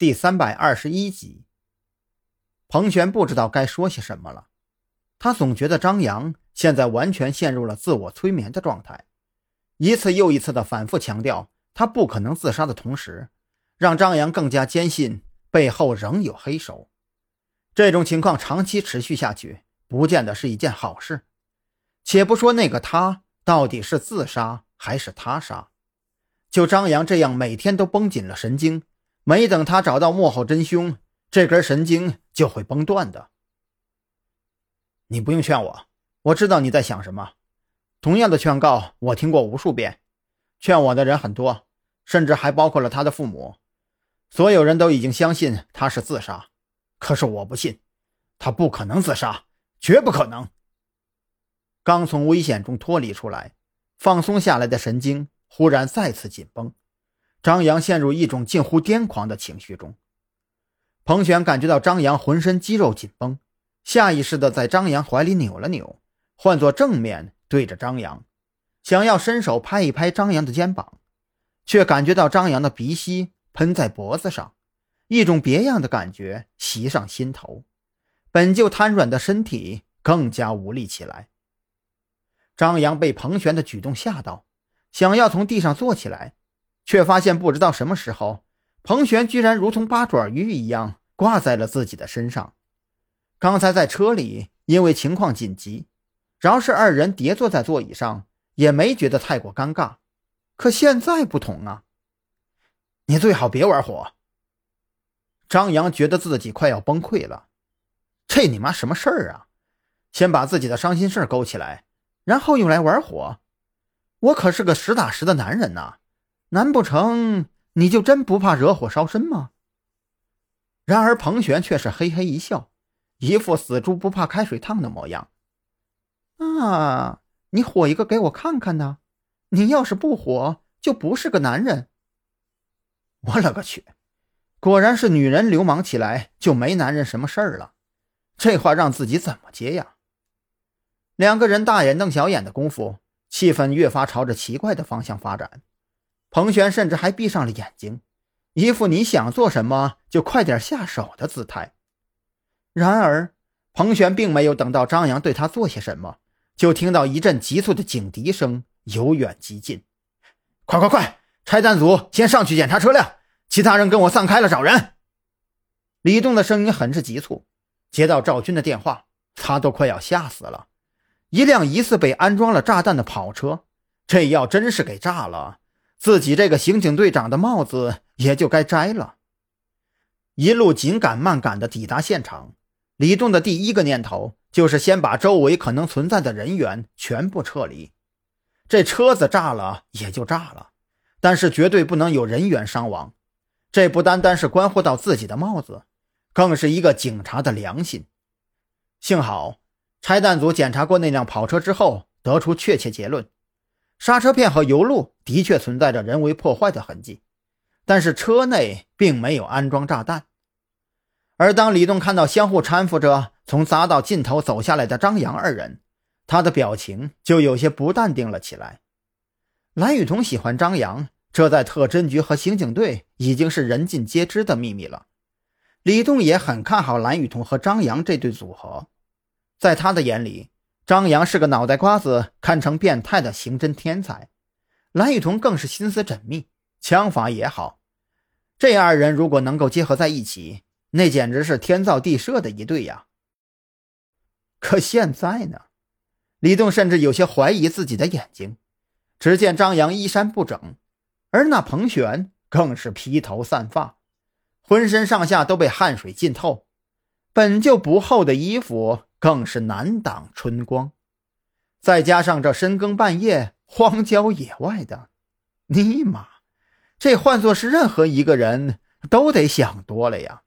第三百二十一集。彭璇不知道该说些什么了，他总觉得张扬现在完全陷入了自我催眠的状态，一次又一次的反复强调他不可能自杀的同时，让张扬更加坚信背后仍有黑手。这种情况长期持续下去，不见得是一件好事。且不说那个他到底是自杀还是他杀。就张扬这样每天都绷紧了神经，没等他找到幕后真凶，这根神经就会崩断的。你不用劝我，我知道你在想什么。同样的劝告我听过无数遍，劝我的人很多，甚至还包括了他的父母。所有人都已经相信他是自杀，可是我不信，他不可能自杀，绝不可能。刚从危险中脱离出来，放松下来的神经。忽然再次紧绷，张扬陷入一种近乎癫狂的情绪中。彭璇感觉到张扬浑身肌肉紧绷，下意识地在张扬怀里扭了扭，换作正面对着张扬，想要伸手拍一拍张扬的肩膀，却感觉到张扬的鼻息喷在脖子上，一种别样的感觉袭上心头，本就瘫软的身体更加无力起来。张扬被彭璇的举动吓到。想要从地上坐起来，却发现不知道什么时候，彭璇居然如同八爪鱼一样挂在了自己的身上。刚才在车里，因为情况紧急，饶是二人叠坐在座椅上，也没觉得太过尴尬。可现在不同啊！你最好别玩火。张扬觉得自己快要崩溃了。这你妈什么事儿啊？先把自己的伤心事勾起来，然后又来玩火。我可是个实打实的男人呐，难不成你就真不怕惹火烧身吗？然而彭璇却是嘿嘿一笑，一副死猪不怕开水烫的模样。啊，你火一个给我看看呢？你要是不火，就不是个男人。我勒个去！果然是女人流氓起来就没男人什么事儿了。这话让自己怎么接呀？两个人大眼瞪小眼的功夫。气氛越发朝着奇怪的方向发展，彭璇甚至还闭上了眼睛，一副你想做什么就快点下手的姿态。然而，彭璇并没有等到张扬对他做些什么，就听到一阵急促的警笛声由远及近：“快快快，拆弹组先上去检查车辆，其他人跟我散开了找人。”李栋的声音很是急促，接到赵军的电话，他都快要吓死了。一辆疑似被安装了炸弹的跑车，这要真是给炸了，自己这个刑警队长的帽子也就该摘了。一路紧赶慢赶的抵达现场，李栋的第一个念头就是先把周围可能存在的人员全部撤离。这车子炸了也就炸了，但是绝对不能有人员伤亡。这不单单是关乎到自己的帽子，更是一个警察的良心。幸好。拆弹组检查过那辆跑车之后，得出确切结论：刹车片和油路的确存在着人为破坏的痕迹，但是车内并没有安装炸弹。而当李栋看到相互搀扶着从匝道尽头走下来的张扬二人，他的表情就有些不淡定了起来。蓝雨桐喜欢张扬，这在特侦局和刑警队已经是人尽皆知的秘密了。李栋也很看好蓝雨桐和张扬这对组合。在他的眼里，张扬是个脑袋瓜子堪称变态的刑侦天才，蓝雨桐更是心思缜密，枪法也好。这二人如果能够结合在一起，那简直是天造地设的一对呀。可现在呢？李栋甚至有些怀疑自己的眼睛。只见张扬衣衫不整，而那彭璇更是披头散发，浑身上下都被汗水浸透，本就不厚的衣服。更是难挡春光，再加上这深更半夜荒郊野外的，尼玛，这换作是任何一个人都得想多了呀。